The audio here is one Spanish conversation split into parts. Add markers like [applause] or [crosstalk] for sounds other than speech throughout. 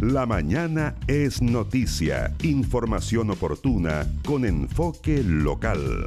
La mañana es noticia, información oportuna con enfoque local.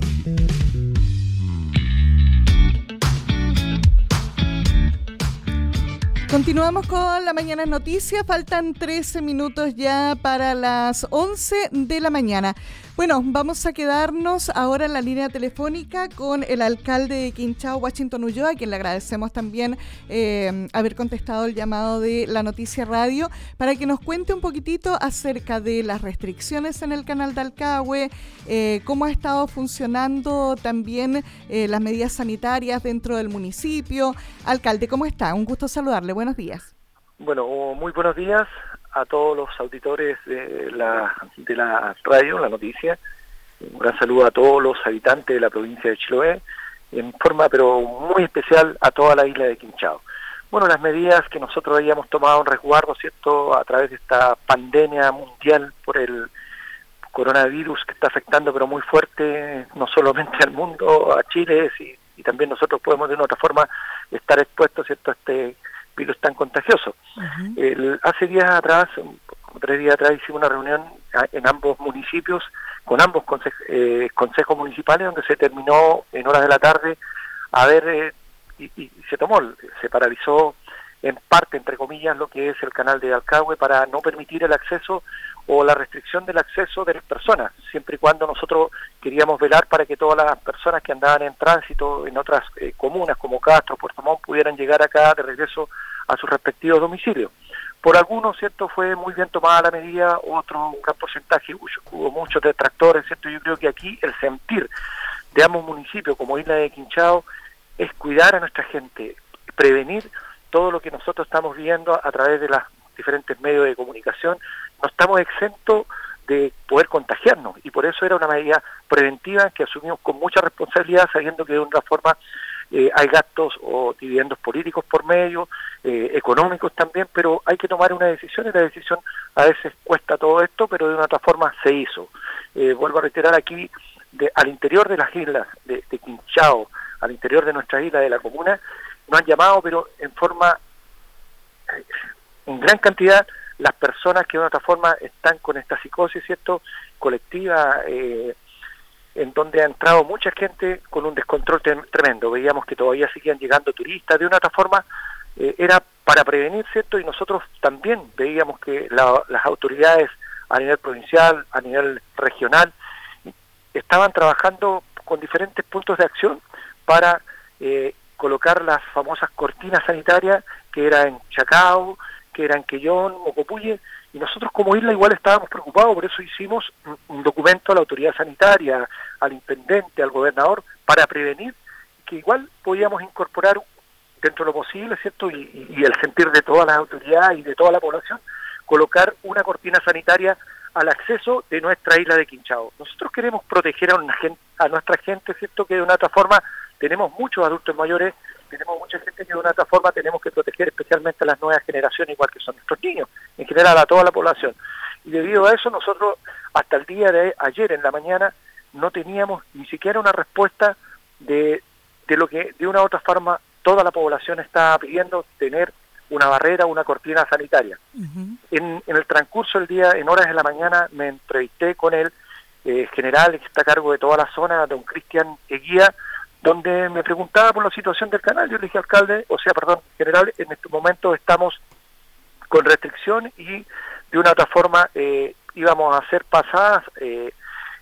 Continuamos con la mañana noticia. Faltan 13 minutos ya para las 11 de la mañana. Bueno, vamos a quedarnos ahora en la línea telefónica con el alcalde de Quinchao, Washington Ulloa, a quien le agradecemos también eh, haber contestado el llamado de la Noticia Radio, para que nos cuente un poquitito acerca de las restricciones en el canal de Alcagüe, eh, cómo ha estado funcionando también eh, las medidas sanitarias dentro del municipio. Alcalde, ¿cómo está? Un gusto saludarle. Buenos días. Bueno, muy buenos días a todos los auditores de la, de la radio, la noticia. Un gran saludo a todos los habitantes de la provincia de Chiloé, en forma pero muy especial a toda la isla de Quinchao. Bueno, las medidas que nosotros habíamos tomado en resguardo, ¿cierto?, a través de esta pandemia mundial por el coronavirus que está afectando pero muy fuerte, no solamente al mundo, a Chile, y, y también nosotros podemos de una otra forma estar expuestos, ¿cierto?, a este virus tan contagioso. hace días atrás, tres días atrás, hicimos una reunión en ambos municipios, con ambos eh, consejos municipales, donde se terminó en horas de la tarde a ver, eh, y, se tomó, se paralizó en parte, entre comillas, lo que es el canal de Alcagüe para no permitir el acceso o la restricción del acceso de las personas, siempre y cuando nosotros queríamos velar para que todas las personas que andaban en tránsito en otras eh, comunas como Castro, Puerto Montt, pudieran llegar acá de regreso a sus respectivos domicilios. Por algunos, ¿cierto? Fue muy bien tomada la medida, otro un gran porcentaje, hubo muchos detractores, ¿cierto? Yo creo que aquí el sentir de ambos municipios, como Isla de Quinchao, es cuidar a nuestra gente, prevenir todo lo que nosotros estamos viendo a través de los diferentes medios de comunicación, no estamos exentos de poder contagiarnos y por eso era una medida preventiva que asumimos con mucha responsabilidad sabiendo que de una forma eh, hay gastos o dividendos políticos por medio, eh, económicos también, pero hay que tomar una decisión y la decisión a veces cuesta todo esto, pero de una otra forma se hizo. Eh, vuelvo a reiterar aquí, de, al interior de las islas de, de Quinchao, al interior de nuestra isla, de la comuna, nos han llamado, pero en forma, en gran cantidad, las personas que de otra forma están con esta psicosis, ¿cierto?, colectiva, eh, en donde ha entrado mucha gente con un descontrol tremendo. Veíamos que todavía seguían llegando turistas, de una otra forma, eh, era para prevenir, ¿cierto? Y nosotros también veíamos que las autoridades a nivel provincial, a nivel regional, estaban trabajando con diferentes puntos de acción para eh, colocar las famosas cortinas sanitarias que era en Chacao, que eran Quellón, Mocopuye, y nosotros como isla igual estábamos preocupados, por eso hicimos un documento a la autoridad sanitaria, al intendente, al gobernador, para prevenir que igual podíamos incorporar dentro de lo posible, ¿cierto? Y, el sentir de todas las autoridades y de toda la población, colocar una cortina sanitaria al acceso de nuestra isla de Quinchao. Nosotros queremos proteger a, una gente, a nuestra gente, ¿cierto? Que de una otra forma tenemos muchos adultos mayores tenemos mucha gente que de una otra forma tenemos que proteger especialmente a las nuevas generaciones, igual que son nuestros niños, en general a toda la población. Y debido a eso nosotros hasta el día de ayer en la mañana no teníamos ni siquiera una respuesta de, de lo que de una u otra forma toda la población está pidiendo tener una barrera, una cortina sanitaria. en, el transcurso del día, en horas de la mañana, me entrevisté con el eh, general que está a cargo de toda la zona, don Cristian Eguía, donde me preguntaba por la situación del canal. Yo le dije, alcalde, o sea, perdón, general, en este momento estamos con restricción y de una otra forma eh, íbamos a hacer pasadas eh,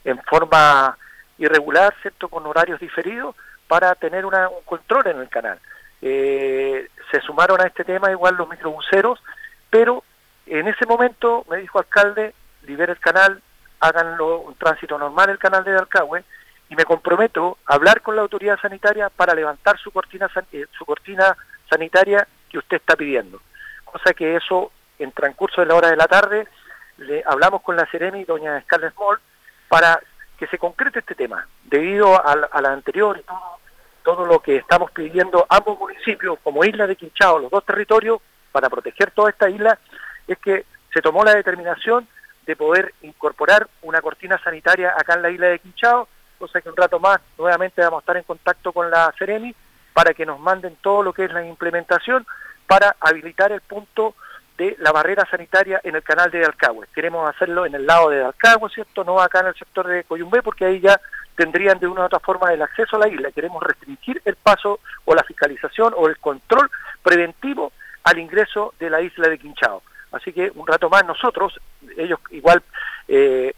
en forma irregular, ¿cierto?, con horarios diferidos para tener un control en el canal. Eh, se sumaron a este tema igual los microbuseros, pero en ese momento me dijo alcalde, libere el canal, háganlo un tránsito normal el canal de Alcagüe, y me comprometo a hablar con la autoridad sanitaria para levantar su cortina, eh, su cortina sanitaria que usted está pidiendo. Cosa que eso, en transcurso de la hora de la tarde, le hablamos con la Ceremi, doña Scarlett Moll, para que se concrete este tema. Debido a, la anterior y todo, todo lo que estamos pidiendo ambos municipios, como Isla de Quinchao, los dos territorios, para proteger toda esta isla, es que se tomó la determinación de poder incorporar una cortina sanitaria acá en la isla de Quinchao, cosa que un rato más nuevamente vamos a estar en contacto con la Ceremi para que nos manden todo lo que es la implementación para habilitar el punto de la barrera sanitaria en el canal de Alcagüe. Queremos hacerlo en el lado de Alcagüe, ¿cierto? No acá en el sector de Coyumbé, porque ahí ya tendrían de una u otra forma el acceso a la isla. Queremos restringir el paso o la fiscalización o el control preventivo al ingreso de la isla de Quinchao. Así que un rato más nosotros, ellos igual, eh,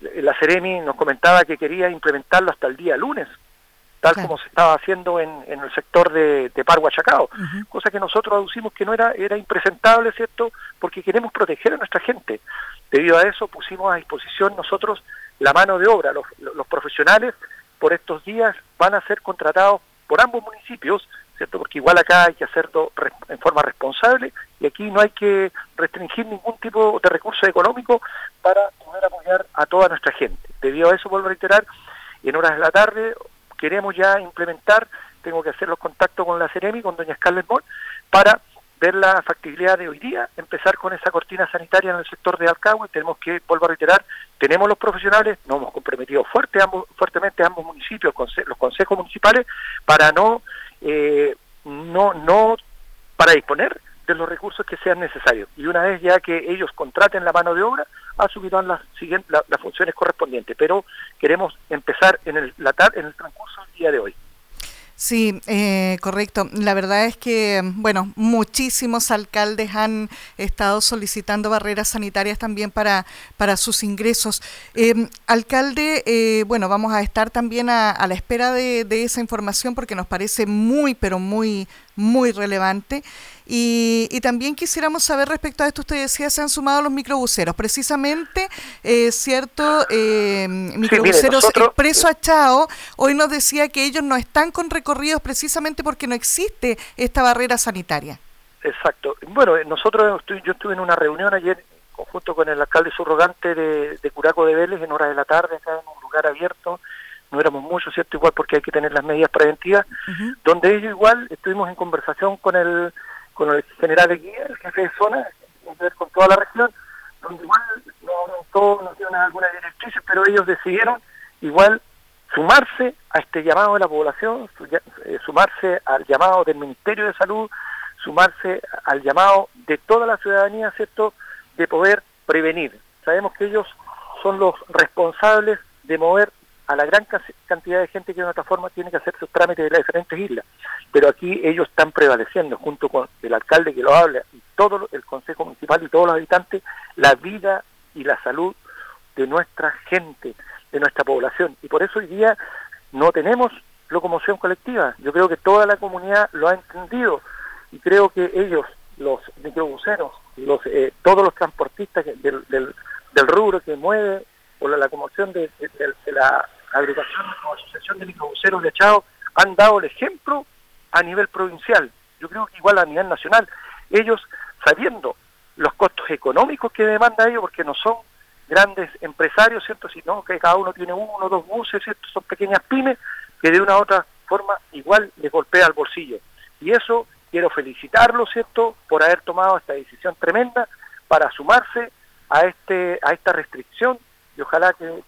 la Ceremi nos comentaba que quería implementarlo hasta el día lunes, tal como se estaba haciendo en, el sector de, de Parhuachacao, cosa que nosotros aducimos que no era, era impresentable, ¿cierto? Porque queremos proteger a nuestra gente. Debido a eso pusimos a disposición nosotros la mano de obra. Los, los profesionales por estos días van a ser contratados por ambos municipios, ¿cierto? Porque igual acá hay que hacerlo en forma responsable y aquí no hay que restringir ningún tipo de recurso económico para poder apoyar a toda nuestra gente. Debido a eso, vuelvo a reiterar, en horas de la tarde queremos ya implementar, tengo que hacer los contactos con la Ceremi, con doña Scarlett Moll, para ver la factibilidad de hoy día, empezar con esa cortina sanitaria en el sector de Alcagüe, tenemos que, vuelvo a reiterar, tenemos los profesionales, nos hemos comprometido fuerte, ambos, fuertemente ambos municipios, los consejos municipales, para no, eh, no, no, para disponer de los recursos que sean necesarios. Y una vez ya que ellos contraten la mano de obra, asumirán las, siguientes, las funciones correspondientes. Pero queremos empezar en el, la, en el transcurso del día de hoy. Sí, eh, correcto. La verdad es que, bueno, muchísimos alcaldes han estado solicitando barreras sanitarias también para, para sus ingresos. Eh, alcalde, eh, bueno, vamos a estar también a, a la espera de, de, esa información porque nos parece muy, pero muy, muy relevante. Y, y, también quisiéramos saber respecto a esto, usted decía, se han sumado los microbuseros. Precisamente, eh, cierto, eh, microbuseros sí, Expreso Achao hoy nos decía que ellos no están con recorridos precisamente porque no existe esta barrera sanitaria. Exacto. Bueno, nosotros, yo estuve en una reunión ayer conjunto con el alcalde subrogante de, de Curaco de Vélez en horas de la tarde, acá en un lugar abierto, no éramos muchos, ¿cierto? Igual porque hay que tener las medidas preventivas, donde ellos igual estuvimos en conversación con el con el general de guía, el jefe de zona, con toda la región, donde igual no todos nos dieron algunas directrices, pero ellos decidieron igual sumarse a este llamado de la población, eh, sumarse al llamado del Ministerio de Salud, sumarse al llamado de toda la ciudadanía, ¿cierto?, de poder prevenir. Sabemos que ellos son los responsables de mover a la gran cantidad de gente que de otra forma tiene que hacer sus trámites de las diferentes islas. Pero aquí ellos están prevaleciendo, junto con el alcalde que lo habla y todo el Consejo Municipal y todos los habitantes, la vida y la salud de nuestra gente, de nuestra población. Y por eso hoy día no tenemos locomoción colectiva. Yo creo que toda la comunidad lo ha entendido y creo que ellos, los microbuseros, los, eh, todos los transportistas del, del, del rubro que mueve o la locomoción de, de, de la agrupación o asociación de microbuseros de han dado el ejemplo a nivel provincial, yo creo que igual a nivel nacional, ellos sabiendo los costos económicos que demanda ellos, porque no son grandes empresarios, ¿cierto? Sino que cada uno tiene uno o dos buses, ¿cierto? Son pequeñas pymes que de una u otra forma igual les golpea el bolsillo. Y eso quiero felicitarlo, ¿cierto?, por haber tomado esta decisión tremenda para sumarse a, este, a esta restricción y ojalá que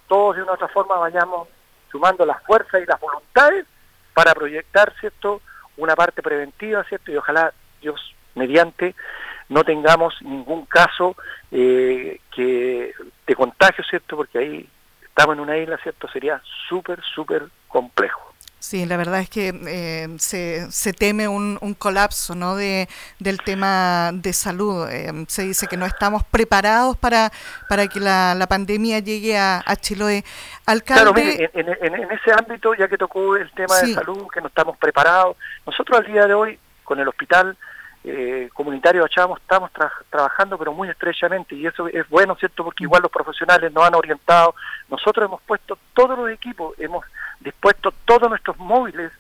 forma vayamos sumando las fuerzas y las voluntades para proyectar, ¿cierto?, una parte preventiva, ¿cierto? Y ojalá Dios mediante no tengamos ningún caso eh, que de contagio, ¿cierto? Porque ahí estamos en una isla, ¿cierto? Sería súper, súper complejo. Sí, la verdad es que eh, se, se teme un, un, colapso ¿no? de, del tema de salud. Eh, se dice que no estamos preparados para, para que la, la pandemia llegue a, a Chiloé. Alcalde... Claro, mire, en, en, en, ese ámbito, ya que tocó el tema sí. de salud, que no estamos preparados, nosotros al día de hoy, con el hospital eh, comunitario de Achamo, estamos tra trabajando, pero muy estrechamente, y eso es bueno, ¿cierto? Porque igual los profesionales nos han orientado. Nosotros hemos puesto todos los equipos, hemos dispuesto todos nuestros móviles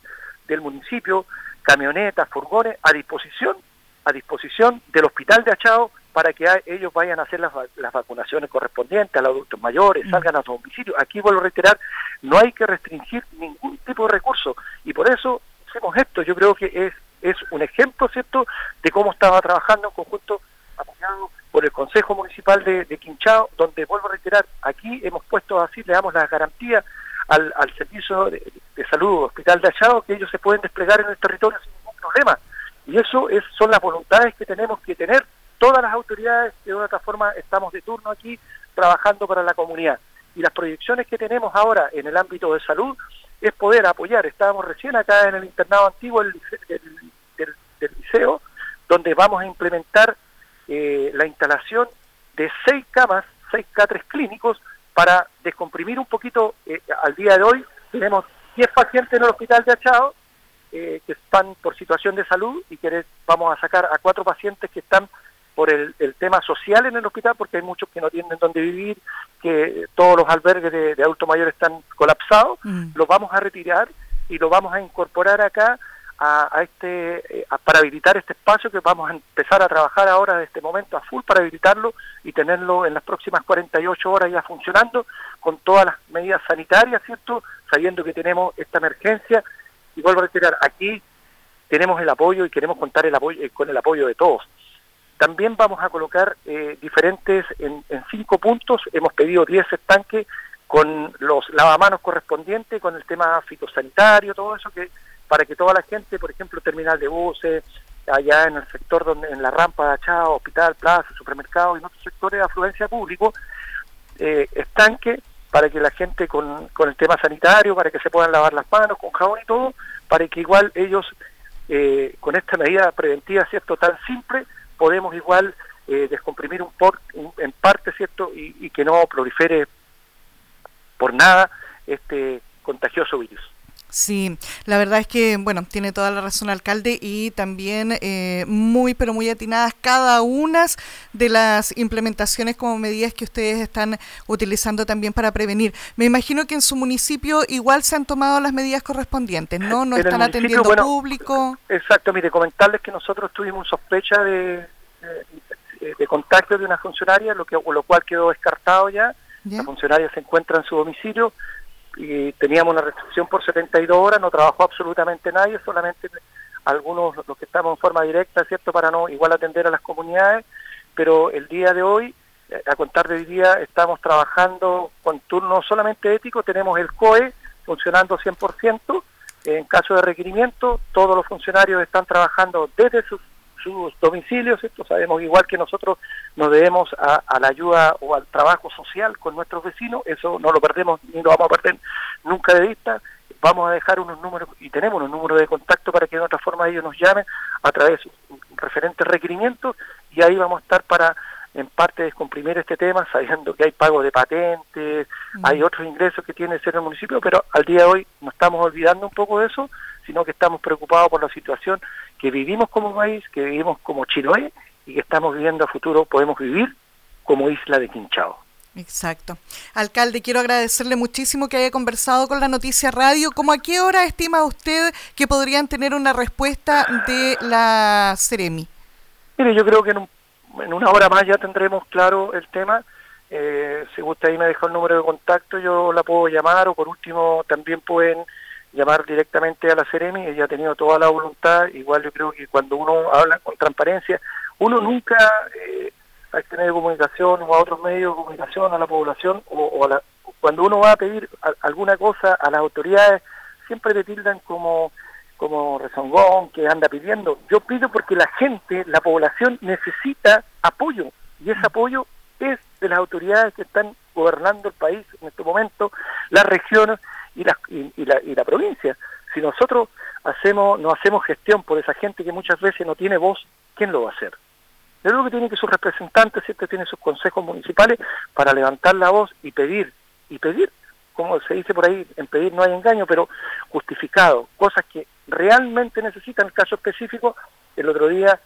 del municipio, camionetas, furgones, a disposición, a disposición del hospital de Achao para que ellos vayan a hacer las, las vacunaciones correspondientes a los adultos mayores, mm. salgan a su domicilio. Aquí vuelvo a reiterar, no hay que restringir ningún tipo de recurso y por eso hacemos esto. Yo creo que es, es un ejemplo, ¿cierto?, de cómo estaba trabajando en conjunto apoyado por el Consejo Municipal de, Quinchao, donde vuelvo a reiterar, aquí hemos puesto así, le damos las garantías al, servicio de, salud hospital de Achado que ellos se pueden desplegar en el territorio sin ningún problema. Y eso es, son las voluntades que tenemos que tener todas las autoridades de otra forma estamos de turno aquí trabajando para la comunidad. Y las proyecciones que tenemos ahora en el ámbito de salud es poder apoyar. Estábamos recién acá en el internado antiguo del, liceo, donde vamos a implementar eh, la instalación de seis camas, seis catres clínicos, para descomprimir un poquito, eh, al día de hoy tenemos 10 pacientes en el hospital de Achao eh, que están por situación de salud y que vamos a sacar a cuatro pacientes que están por el, tema social en el hospital, porque hay muchos que no tienen dónde vivir, que todos los albergues de, de adultos mayores están colapsados, mm. los vamos a retirar y lo vamos a incorporar acá a, este, eh, para habilitar este espacio que vamos a empezar a trabajar ahora de este momento a full para habilitarlo y tenerlo en las próximas 48 horas ya funcionando con todas las medidas sanitarias, ¿cierto? Sabiendo que tenemos esta emergencia y vuelvo a retirar, aquí tenemos el apoyo y queremos contar el apoyo, eh, con el apoyo de todos. También vamos a colocar eh, diferentes, en, en, cinco puntos, hemos pedido 10 estanques con los lavamanos correspondientes, con el tema fitosanitario, todo eso que para que toda la gente, por ejemplo, terminal de buses, allá en el sector donde en la rampa de Achao, hospital, plaza, supermercado y en otros sectores de afluencia público, eh, estanque para que la gente con, con el tema sanitario, para que se puedan lavar las manos con jabón y todo, para que igual ellos, eh, con esta medida preventiva, ¿cierto?, tan simple, podemos igual eh, descomprimir un, por, en parte, ¿cierto?, y, y que no prolifere por nada este contagioso virus. Sí, la verdad es que, bueno, tiene toda la razón alcalde y también eh, muy, pero muy atinadas cada una de las implementaciones como medidas que ustedes están utilizando también para prevenir. Me imagino que en su municipio igual se han tomado las medidas correspondientes, ¿no? No están atendiendo público. Exacto, mire, comentarles que nosotros tuvimos sospecha de, de, contacto de una funcionaria, lo, que, lo cual quedó descartado ya. ¿Ya? La funcionaria se encuentra en su domicilio y teníamos una restricción por 72 horas, no trabajó absolutamente nadie, solamente algunos los que estamos en forma directa, ¿cierto? Para no igual atender a las comunidades, pero el día de hoy, eh, a contar de hoy día, estamos trabajando con turno solamente ético, tenemos el COE funcionando 100%, en caso de requerimiento, todos los funcionarios están trabajando desde sus sus domicilios, esto sabemos igual que nosotros nos debemos a, la ayuda o al trabajo social con nuestros vecinos, eso no lo perdemos ni lo vamos a perder nunca de vista, vamos a dejar unos números y tenemos unos números de contacto para que de otra forma ellos nos llamen a través de referentes requerimientos y ahí vamos a estar para en parte descomprimir este tema, [laughs] sabiendo que hay pago de patentes, mm. hay otros ingresos que tiene ser el municipio, pero al día de hoy no estamos olvidando un poco de eso, sino que estamos preocupados por la situación que vivimos como país, que vivimos como Chiloé y que estamos viviendo a futuro, podemos vivir como isla de Quinchao. Exacto. Alcalde, quiero agradecerle muchísimo que haya conversado con la Noticia Radio. ¿Cómo a qué hora estima usted que podrían tener una respuesta de la Ceremi? Mire, yo creo que en, una hora más ya tendremos claro el tema. Eh, si usted ahí me dejó el número de contacto, yo la puedo llamar o por último también pueden llamar directamente a la Ceremi, ella ha tenido toda la voluntad, igual yo creo que cuando uno habla con transparencia, uno nunca eh, a medio de comunicación o a otros medios de comunicación, a la población, o, a la, cuando uno va a pedir alguna cosa a las autoridades, siempre te tildan como, como rezongón que anda pidiendo. Yo pido porque la gente, la población necesita apoyo, y ese apoyo es de las autoridades que están gobernando el país en este momento, las regiones, y la, y, la, y la provincia. Si nosotros hacemos no hacemos gestión por esa gente que muchas veces no tiene voz, ¿quién lo va a hacer? Yo creo que tiene que sus representantes, siempre tienen sus consejos municipales para levantar la voz y pedir, y pedir, como se dice por ahí, en pedir no hay engaño, pero justificado, cosas que realmente necesitan. El caso específico, el otro día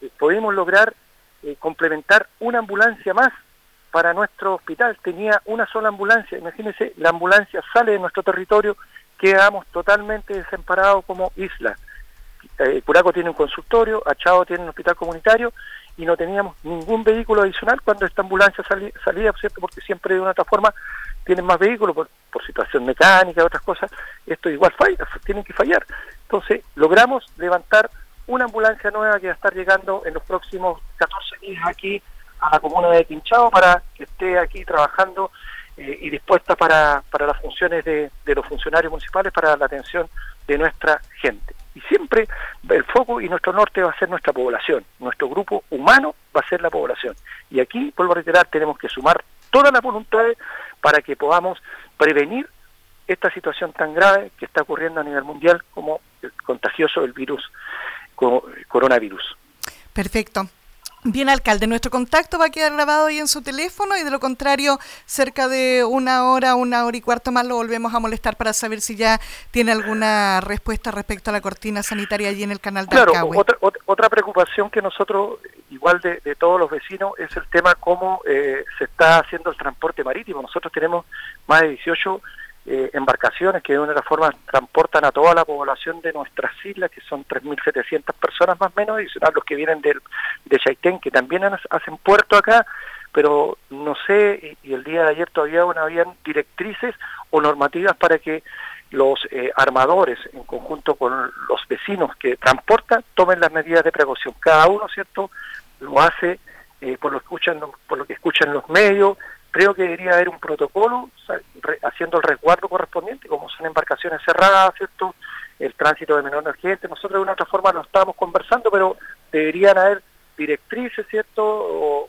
eh, pudimos lograr eh, complementar una ambulancia más para nuestro hospital. Tenía una sola ambulancia. Imagínense, la ambulancia sale de nuestro territorio, quedamos totalmente desamparados como isla. Eh, Curaco tiene un consultorio, Achao tiene un hospital comunitario y no teníamos ningún vehículo adicional cuando esta ambulancia salía, ¿cierto? porque siempre de una otra forma tienen más vehículos por, por situación mecánica, otras cosas, esto igual falla, tienen que fallar. Entonces logramos levantar una ambulancia nueva que va a estar llegando en los próximos 14 días aquí a la comuna de Quinchao para que esté aquí trabajando eh, y dispuesta para, para las funciones de, de los funcionarios municipales para la atención de nuestra gente. Y siempre el foco y nuestro norte va a ser nuestra población, nuestro grupo humano va a ser la población. Y aquí, vuelvo a reiterar, tenemos que sumar todas las voluntades para que podamos prevenir esta situación tan grave que está ocurriendo a nivel mundial como el contagioso del virus coronavirus. Perfecto. Bien, alcalde, nuestro contacto va a quedar grabado ahí en su teléfono y de lo contrario, cerca de una hora, una hora y cuarto más lo volvemos a molestar para saber si ya tiene alguna respuesta respecto a la cortina sanitaria allí en el canal de Claro, otra, otra, preocupación que nosotros, igual de, todos los vecinos, es el tema cómo eh, se está haciendo el transporte marítimo. Nosotros tenemos más de 18 eh, embarcaciones que de una forma transportan a toda la población de nuestras islas, que son 3.700 personas más o menos, a los que vienen de, de Chaitén, que también hacen puerto acá, pero no sé, y, el día de ayer todavía no habían directrices o normativas para que los eh, armadores, en conjunto con los vecinos que transportan, tomen las medidas de precaución. Cada uno, ¿cierto?, lo hace eh, por, lo escuchan, por lo que escuchan los medios, creo que debería haber un protocolo haciendo el resguardo correspondiente, como son embarcaciones cerradas, ¿cierto? El tránsito de menor gente. Nosotros de una otra forma lo estábamos conversando, pero deberían haber directrices, ¿cierto? O,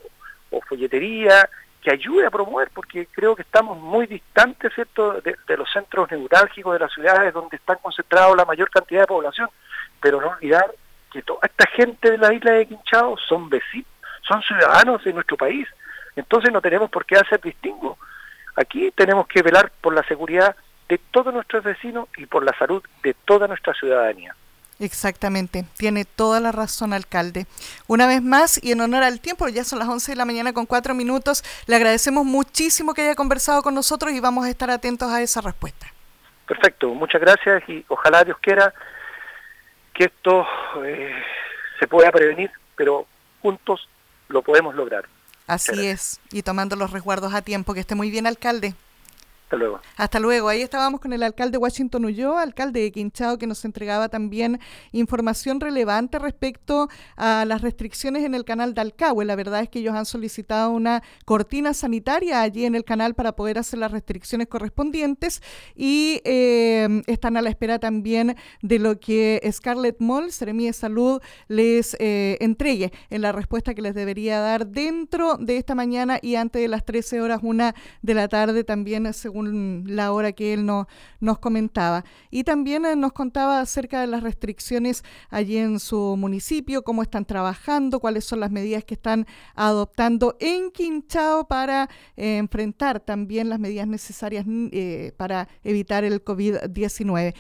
folletería que ayude a promover, porque creo que estamos muy distantes, ¿cierto?, de, los centros neurálgicos de las ciudades donde están concentrados la mayor cantidad de población. Pero no olvidar que toda esta gente de la isla de Quinchao son vecinos, son ciudadanos de nuestro país entonces no tenemos por qué hacer distingo. Aquí tenemos que velar por la seguridad de todos nuestros vecinos y por la salud de toda nuestra ciudadanía. Exactamente, tiene toda la razón, alcalde. Una vez más, y en honor al tiempo, ya son las 11 de la mañana con cuatro minutos, le agradecemos muchísimo que haya conversado con nosotros y vamos a estar atentos a esa respuesta. Perfecto, muchas gracias y ojalá Dios quiera que esto eh, se pueda prevenir, pero juntos lo podemos lograr. Así es, y tomando los resguardos a tiempo. Que esté muy bien, alcalde. Hasta luego. Hasta luego. Ahí estábamos con el alcalde Washington Ulloa, alcalde de Quinchao, que nos entregaba también información relevante respecto a las restricciones en el canal de Alcahue. La verdad es que ellos han solicitado una cortina sanitaria allí en el canal para poder hacer las restricciones correspondientes y eh, están a la espera también de lo que Scarlett Moll, Seremi de Salud, les eh, entregue en la respuesta que les debería dar dentro de esta mañana y antes de las 13 horas, una de la tarde también, según la hora que él no, nos comentaba. Y también eh, nos contaba acerca de las restricciones allí en su municipio, cómo están trabajando, cuáles son las medidas que están adoptando en Quinchao para eh, enfrentar también las medidas necesarias eh, para evitar el COVID-19.